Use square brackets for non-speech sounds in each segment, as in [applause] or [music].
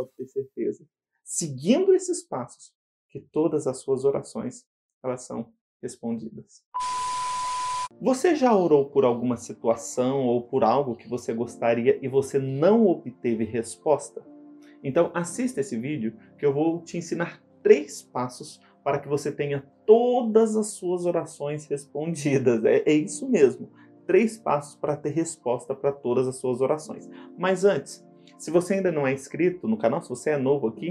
pode ter certeza, seguindo esses passos, que todas as suas orações elas são respondidas. Você já orou por alguma situação ou por algo que você gostaria e você não obteve resposta? Então assista esse vídeo que eu vou te ensinar três passos para que você tenha todas as suas orações respondidas. É, é isso mesmo. Três passos para ter resposta para todas as suas orações. Mas antes, se você ainda não é inscrito no canal, se você é novo aqui,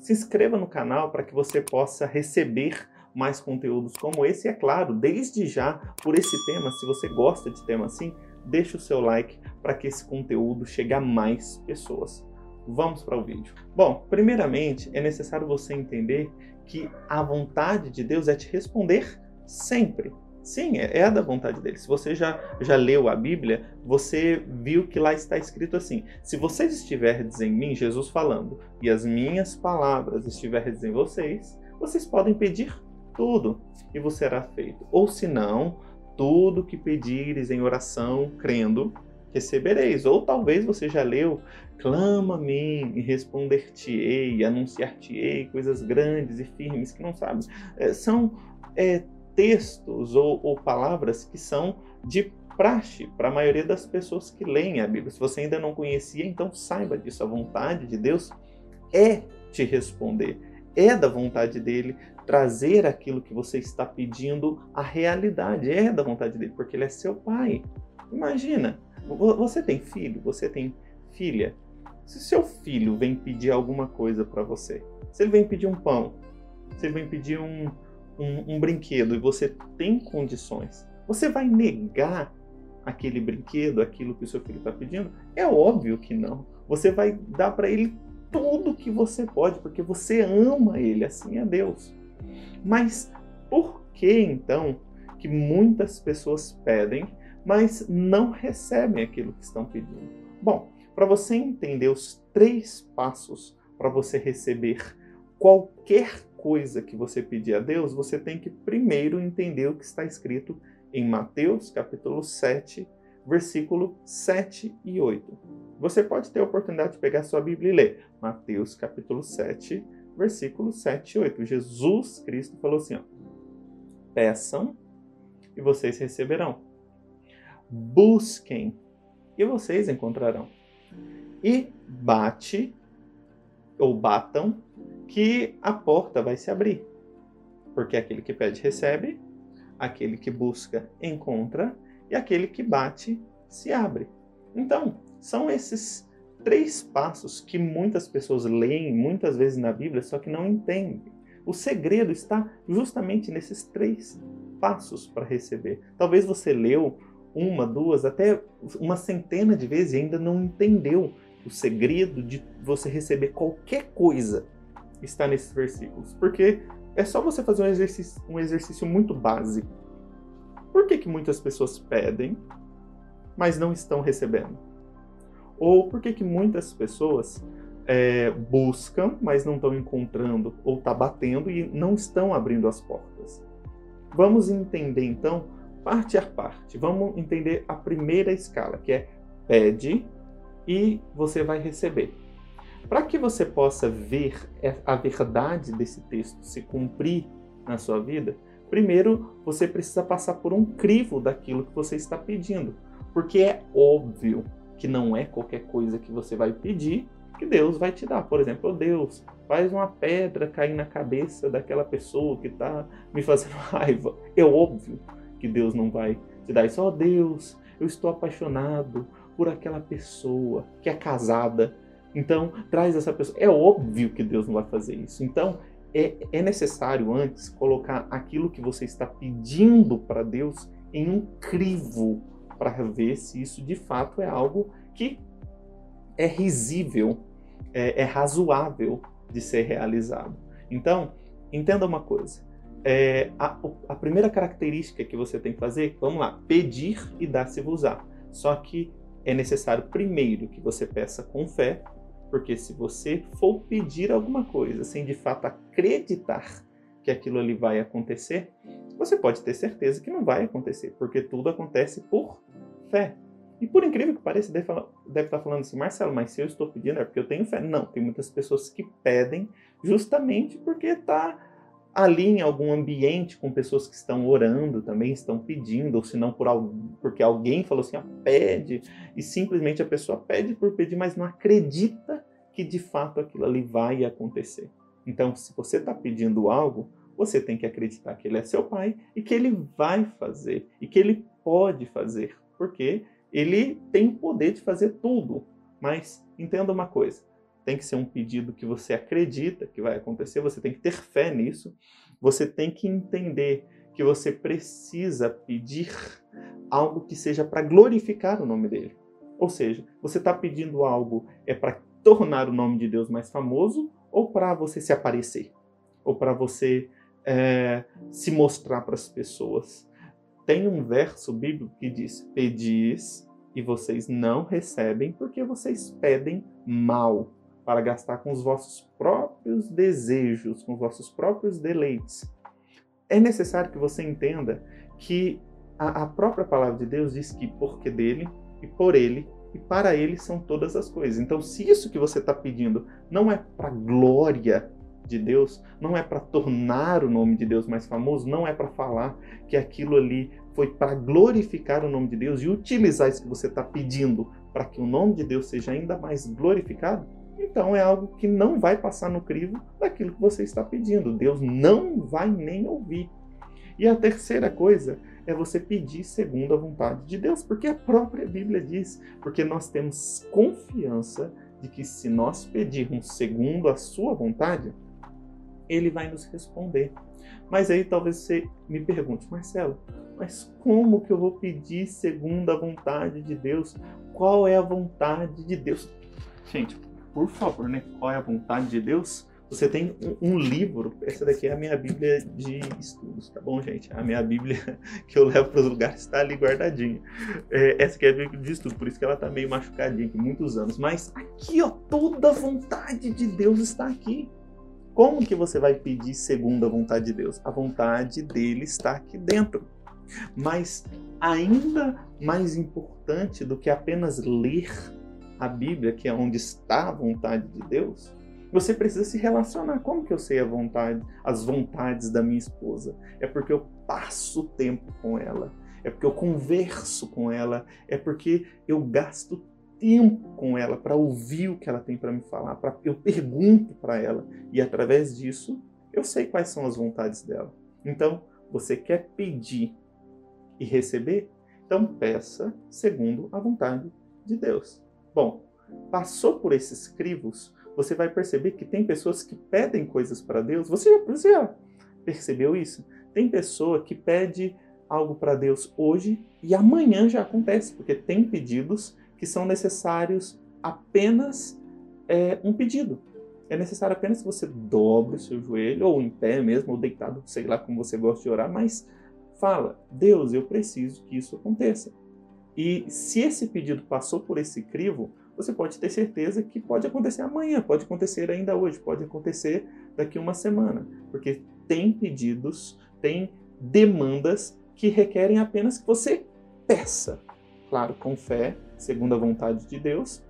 se inscreva no canal para que você possa receber mais conteúdos como esse. E é claro, desde já, por esse tema, se você gosta de tema assim, deixe o seu like para que esse conteúdo chegue a mais pessoas. Vamos para o vídeo. Bom, primeiramente é necessário você entender que a vontade de Deus é te responder sempre. Sim, é, é da vontade dele. Se você já, já leu a Bíblia, você viu que lá está escrito assim: Se vocês estiverdes em mim, Jesus falando, e as minhas palavras estiverdes em vocês, vocês podem pedir tudo e você será feito. Ou se não, tudo que pedires em oração, crendo, recebereis. Ou talvez você já leu, clama a mim e responder-te-ei, anunciar-te-ei coisas grandes e firmes que não sabes. É, são é, textos ou, ou palavras que são de praxe para a maioria das pessoas que leem a Bíblia. Se você ainda não conhecia, então saiba disso. A vontade de Deus é te responder. É da vontade dele trazer aquilo que você está pedindo à realidade. É da vontade dele, porque ele é seu pai. Imagina, você tem filho, você tem filha. Se seu filho vem pedir alguma coisa para você, se ele vem pedir um pão, se ele vem pedir um, um, um brinquedo e você tem condições, você vai negar aquele brinquedo, aquilo que o seu filho está pedindo? É óbvio que não. Você vai dar para ele tudo que você pode, porque você ama ele, assim é Deus. Mas por que então que muitas pessoas pedem, mas não recebem aquilo que estão pedindo? Bom, para você entender os três passos para você receber qualquer coisa que você pedir a Deus, você tem que primeiro entender o que está escrito em Mateus capítulo 7, versículo 7 e 8. Você pode ter a oportunidade de pegar sua Bíblia e ler Mateus capítulo 7, versículo 7 e 8. Jesus Cristo falou assim: ó, Peçam e vocês receberão. Busquem e vocês encontrarão. E bate ou batam que a porta vai se abrir. Porque aquele que pede, recebe, aquele que busca, encontra, e aquele que bate, se abre. Então, são esses três passos que muitas pessoas leem muitas vezes na Bíblia, só que não entendem. O segredo está justamente nesses três passos para receber. Talvez você leu uma, duas, até uma centena de vezes e ainda não entendeu o segredo de você receber qualquer coisa está nesses versículos. Porque é só você fazer um exercício, um exercício muito básico. Por que, que muitas pessoas pedem, mas não estão recebendo? Ou por que, que muitas pessoas é, buscam, mas não estão encontrando, ou está batendo e não estão abrindo as portas? Vamos entender então, parte a parte. Vamos entender a primeira escala, que é pede e você vai receber. Para que você possa ver a verdade desse texto se cumprir na sua vida, primeiro você precisa passar por um crivo daquilo que você está pedindo. Porque é óbvio que não é qualquer coisa que você vai pedir que Deus vai te dar. Por exemplo, Deus, faz uma pedra cair na cabeça daquela pessoa que está me fazendo [laughs] raiva. É óbvio que Deus não vai te dar isso. Oh Deus, eu estou apaixonado por aquela pessoa que é casada então, traz essa pessoa. É óbvio que Deus não vai fazer isso. Então, é, é necessário antes colocar aquilo que você está pedindo para Deus em um crivo para ver se isso de fato é algo que é risível, é, é razoável de ser realizado. Então, entenda uma coisa. É, a, a, primeira característica que você tem que fazer, vamos lá, pedir e dar-se-vos-á. Só que é necessário primeiro que você peça com fé porque se você for pedir alguma coisa sem de fato acreditar que aquilo ali vai acontecer, você pode ter certeza que não vai acontecer, porque tudo acontece por fé. E por incrível que pareça, deve, falar, deve estar falando assim, Marcelo, mas se eu estou pedindo é porque eu tenho fé. Não, tem muitas pessoas que pedem justamente porque está ali em algum ambiente com pessoas que estão orando também, estão pedindo, ou se não por algum, porque alguém falou assim, pede, e simplesmente a pessoa pede por pedir, mas não acredita que de fato aquilo ali vai acontecer. Então, se você está pedindo algo, você tem que acreditar que ele é seu pai e que ele vai fazer e que ele pode fazer, porque ele tem o poder de fazer tudo. Mas entenda uma coisa: tem que ser um pedido que você acredita que vai acontecer, você tem que ter fé nisso, você tem que entender que você precisa pedir algo que seja para glorificar o nome dele. Ou seja, você está pedindo algo é para tornar o nome de Deus mais famoso ou para você se aparecer? Ou para você é, se mostrar para as pessoas? Tem um verso bíblico que diz: Pedis e vocês não recebem porque vocês pedem mal para gastar com os vossos próprios desejos, com os vossos próprios deleites. É necessário que você entenda que a, a própria palavra de Deus diz que porque dele e por ele e para ele são todas as coisas. Então, se isso que você está pedindo não é para glória de Deus, não é para tornar o nome de Deus mais famoso, não é para falar que aquilo ali foi para glorificar o nome de Deus e utilizar isso que você está pedindo para que o nome de Deus seja ainda mais glorificado, então é algo que não vai passar no crivo daquilo que você está pedindo. Deus não vai nem ouvir. E a terceira coisa é você pedir segundo a vontade de Deus, porque a própria Bíblia diz, porque nós temos confiança de que se nós pedirmos segundo a sua vontade, ele vai nos responder. Mas aí talvez você me pergunte, Marcelo, mas como que eu vou pedir segundo a vontade de Deus? Qual é a vontade de Deus? Gente, por favor, né? Qual é a vontade de Deus? Você tem um, um, livro, essa daqui é a minha Bíblia de estudos, tá bom, gente? A minha Bíblia [laughs] que eu levo para os lugares está ali guardadinha. É, essa aqui é a Bíblia de estudo, por isso que ela tá meio machucadinha aqui, muitos anos. Mas aqui, ó, toda a vontade de Deus está aqui. Como que você vai pedir segundo a vontade de Deus? A vontade dele está aqui dentro. Mas ainda mais importante do que apenas ler a Bíblia, que é onde está a vontade de Deus, você precisa se relacionar. Como que eu sei a vontade, as vontades da minha esposa? É porque eu passo tempo com ela, é porque eu converso com ela, é porque eu gasto tempo com ela para ouvir o que ela tem para me falar, para eu pergunto para ela e através disso eu sei quais são as vontades dela. Então, você quer pedir e receber? Então peça segundo a vontade de Deus. Bom, passou por esses crivos, você vai perceber que tem pessoas que pedem coisas para Deus. Você você já percebeu isso? Tem pessoa que pede algo para Deus hoje e amanhã já acontece, porque tem pedidos que são necessários apenas é, um pedido. É necessário apenas que você dobre o seu joelho, ou em pé mesmo, ou deitado, sei lá como você gosta de orar, mas fala: Deus, eu preciso que isso aconteça. E se esse pedido passou por esse crivo, você pode ter certeza que pode acontecer amanhã, pode acontecer ainda hoje, pode acontecer daqui uma semana, porque tem pedidos, tem demandas que requerem apenas que você peça, claro, com fé, segundo a vontade de Deus,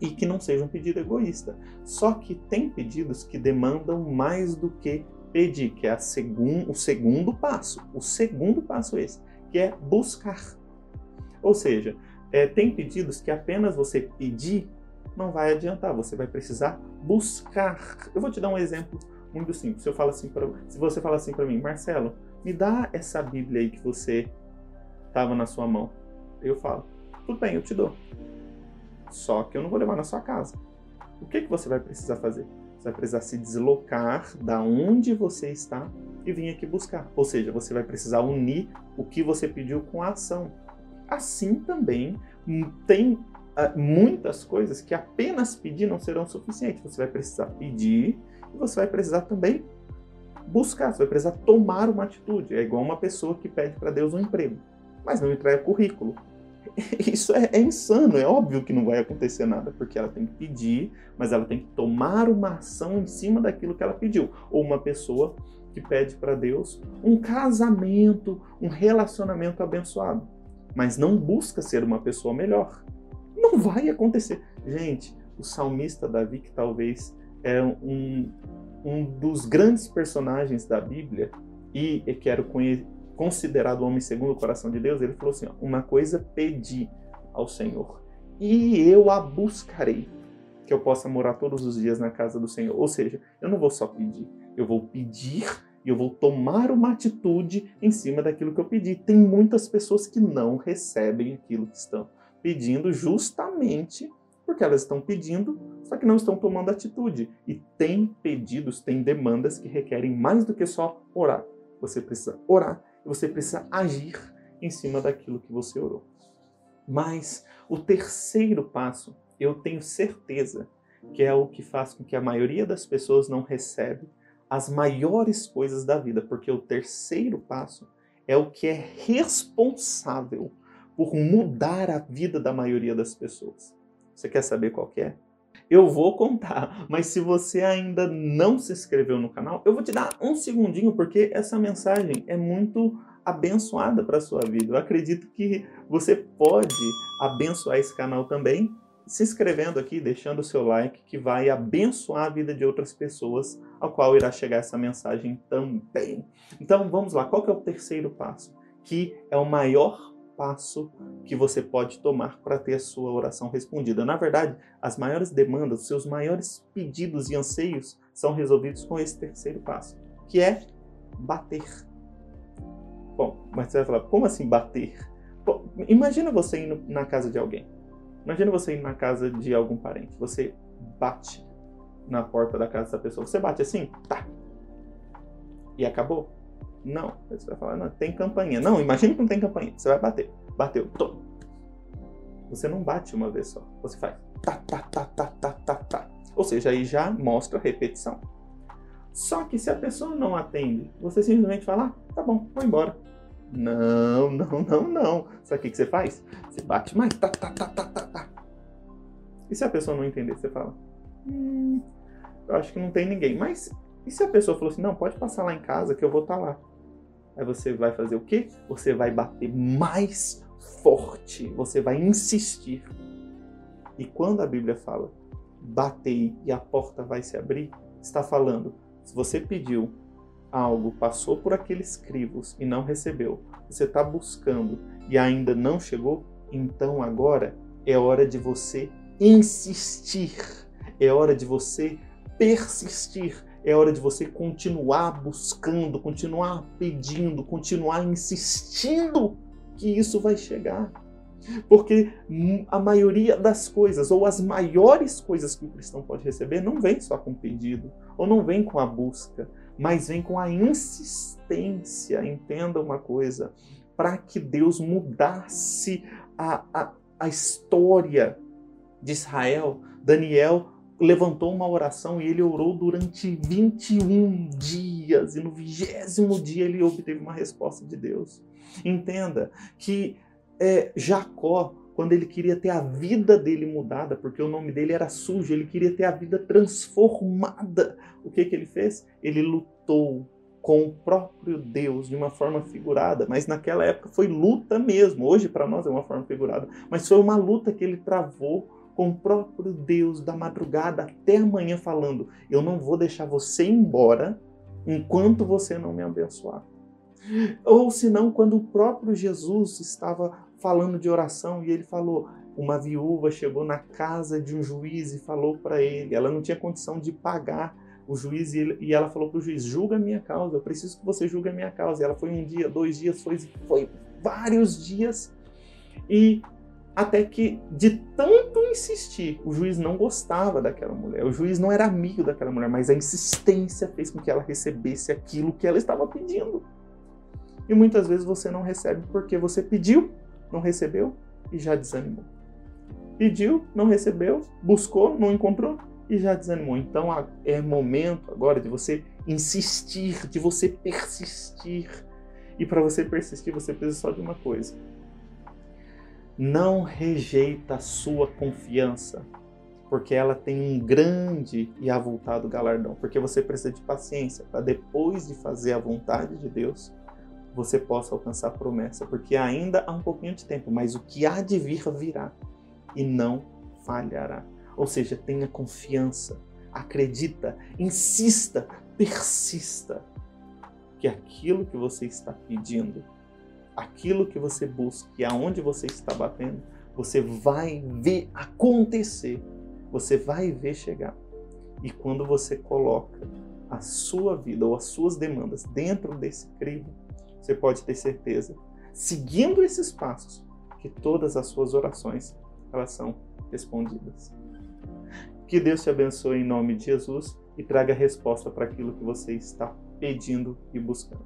e que não seja um pedido egoísta. Só que tem pedidos que demandam mais do que pedir, que é segun, o segundo passo. O segundo passo esse, que é buscar. Ou seja, é, tem pedidos que apenas você pedir não vai adiantar, você vai precisar buscar. Eu vou te dar um exemplo muito simples. Se, eu falo assim pra, se você fala assim para mim, Marcelo, me dá essa Bíblia aí que você estava na sua mão. Eu falo, tudo bem, eu te dou. Só que eu não vou levar na sua casa. O que, que você vai precisar fazer? Você vai precisar se deslocar da onde você está e vir aqui buscar. Ou seja, você vai precisar unir o que você pediu com a ação. Assim também hum, tem uh, muitas coisas que apenas pedir não serão suficientes. Você vai precisar pedir e você vai precisar também buscar, você vai precisar tomar uma atitude. É igual uma pessoa que pede para Deus um emprego, mas não entrega currículo. [laughs] Isso é, é, insano, é óbvio que não vai acontecer nada, porque ela tem que pedir, mas ela tem que tomar uma ação em cima daquilo que ela pediu. Ou uma pessoa que pede para Deus um casamento, um relacionamento abençoado mas não busca ser uma pessoa melhor. Não vai acontecer. Gente, o salmista Davi, que talvez é um, um dos grandes personagens da Bíblia e que era considerado o homem segundo o coração de Deus, ele falou assim: ó, uma coisa pedi ao Senhor e eu a buscarei, que eu possa morar todos os dias na casa do Senhor. Ou seja, eu não vou só pedir, eu vou pedir e eu vou tomar uma atitude em cima daquilo que eu pedi. Tem muitas pessoas que não recebem aquilo que estão pedindo justamente porque elas estão pedindo, só que não estão tomando atitude. E tem pedidos, tem demandas que requerem mais do que só orar. Você precisa orar e você precisa agir em cima daquilo que você orou. Mas o terceiro passo, eu tenho certeza que é o que faz com que a maioria das pessoas não recebe as maiores coisas da vida, porque o terceiro passo é o que é responsável por mudar a vida da maioria das pessoas. Você quer saber qual que é? Eu vou contar, mas se você ainda não se inscreveu no canal, eu vou te dar um segundinho porque essa mensagem é muito abençoada para sua vida. Eu acredito que você pode abençoar esse canal também se inscrevendo aqui, deixando o seu like, que vai abençoar a vida de outras pessoas, ao qual irá chegar essa mensagem também. Então vamos lá, qual que é o terceiro passo? Que é o maior passo que você pode tomar para ter a sua oração respondida. Na verdade, as maiores demandas, os seus maiores pedidos e anseios são resolvidos com esse terceiro passo, que é bater. Bom, mas você vai falar, como assim bater? Bom, imagina você indo na casa de alguém. Imagina você indo na casa de algum parente. Você bate na porta da casa dessa pessoa. Você bate assim, tá. E acabou? Não. Você vai falar, não, tem campainha. Não, imagina que não tem campainha. Você vai bater. Bateu. Tô. Você não bate uma vez só. Você faz tá, tá, tá, tá, tá, tá, tá. Ou seja, aí já mostra repetição. Só que se a pessoa não atende, você simplesmente fala, ah, tá bom, vou embora. Não, não, não, não. Sabe o que, que você faz? Você bate mais, tá, tá, tá, tá, tá, tá. E se a pessoa não entender, você fala, hum, eu acho que não tem ninguém. Mas e se a pessoa falou assim, não, pode passar lá em casa que eu vou estar tá lá. Aí você vai fazer o quê? Você vai bater mais forte, você vai insistir. E quando a Bíblia fala, batei e a porta vai se abrir, está falando, se você pediu algo, passou por aqueles crivos e não recebeu, você está buscando e ainda não chegou, então agora é hora de você insistir, é hora de você persistir, é hora de você continuar buscando, continuar pedindo, continuar insistindo que isso vai chegar. Porque a maioria das coisas, ou as maiores coisas que o cristão pode receber, não vem só com pedido, ou não vem com a busca, mas vem com a insistência. Entenda uma coisa: para que Deus mudasse a, a, a história de Israel, Daniel levantou uma oração e ele orou durante 21 dias, e no vigésimo dia ele obteve uma resposta de Deus. Entenda que é, Jacó, quando ele queria ter a vida dele mudada, porque o nome dele era sujo, ele queria ter a vida transformada, o que, que ele fez? Ele lutou com o próprio Deus de uma forma figurada, mas naquela época foi luta mesmo. Hoje para nós é uma forma figurada, mas foi uma luta que ele travou com o próprio Deus da madrugada até amanhã falando: "Eu não vou deixar você embora enquanto você não me abençoar". Ou senão quando o próprio Jesus estava falando de oração e ele falou: uma viúva chegou na casa de um juiz e falou para ele, ela não tinha condição de pagar o juiz e ela falou para o juiz: julga a minha causa, eu preciso que você julgue a minha causa. E ela foi um dia, dois dias, foi, foi vários dias e até que, de tanto insistir, o juiz não gostava daquela mulher, o juiz não era amigo daquela mulher, mas a insistência fez com que ela recebesse aquilo que ela estava pedindo. E muitas vezes você não recebe porque você pediu, não recebeu e já desanimou. Pediu, não recebeu, buscou, não encontrou e já desanimou. Então é momento agora de você insistir, de você persistir. E para você persistir, você precisa só de uma coisa: não rejeita a sua confiança, porque ela tem um grande e avultado galardão. Porque você precisa de paciência para depois de fazer a vontade de Deus, você possa alcançar a promessa, porque ainda há um pouquinho de tempo, mas o que há de vir virá e não falhará. Ou seja, tenha confiança, acredita, insista, persista que aquilo que você está pedindo, aquilo que você busca e aonde você está batendo, você vai ver acontecer, você vai ver chegar. E quando você coloca a sua vida ou as suas demandas dentro desse crivo, você pode ter certeza, seguindo esses passos, que todas as suas orações elas são respondidas. Que Deus te abençoe em nome de Jesus e traga resposta para aquilo que você está pedindo e buscando.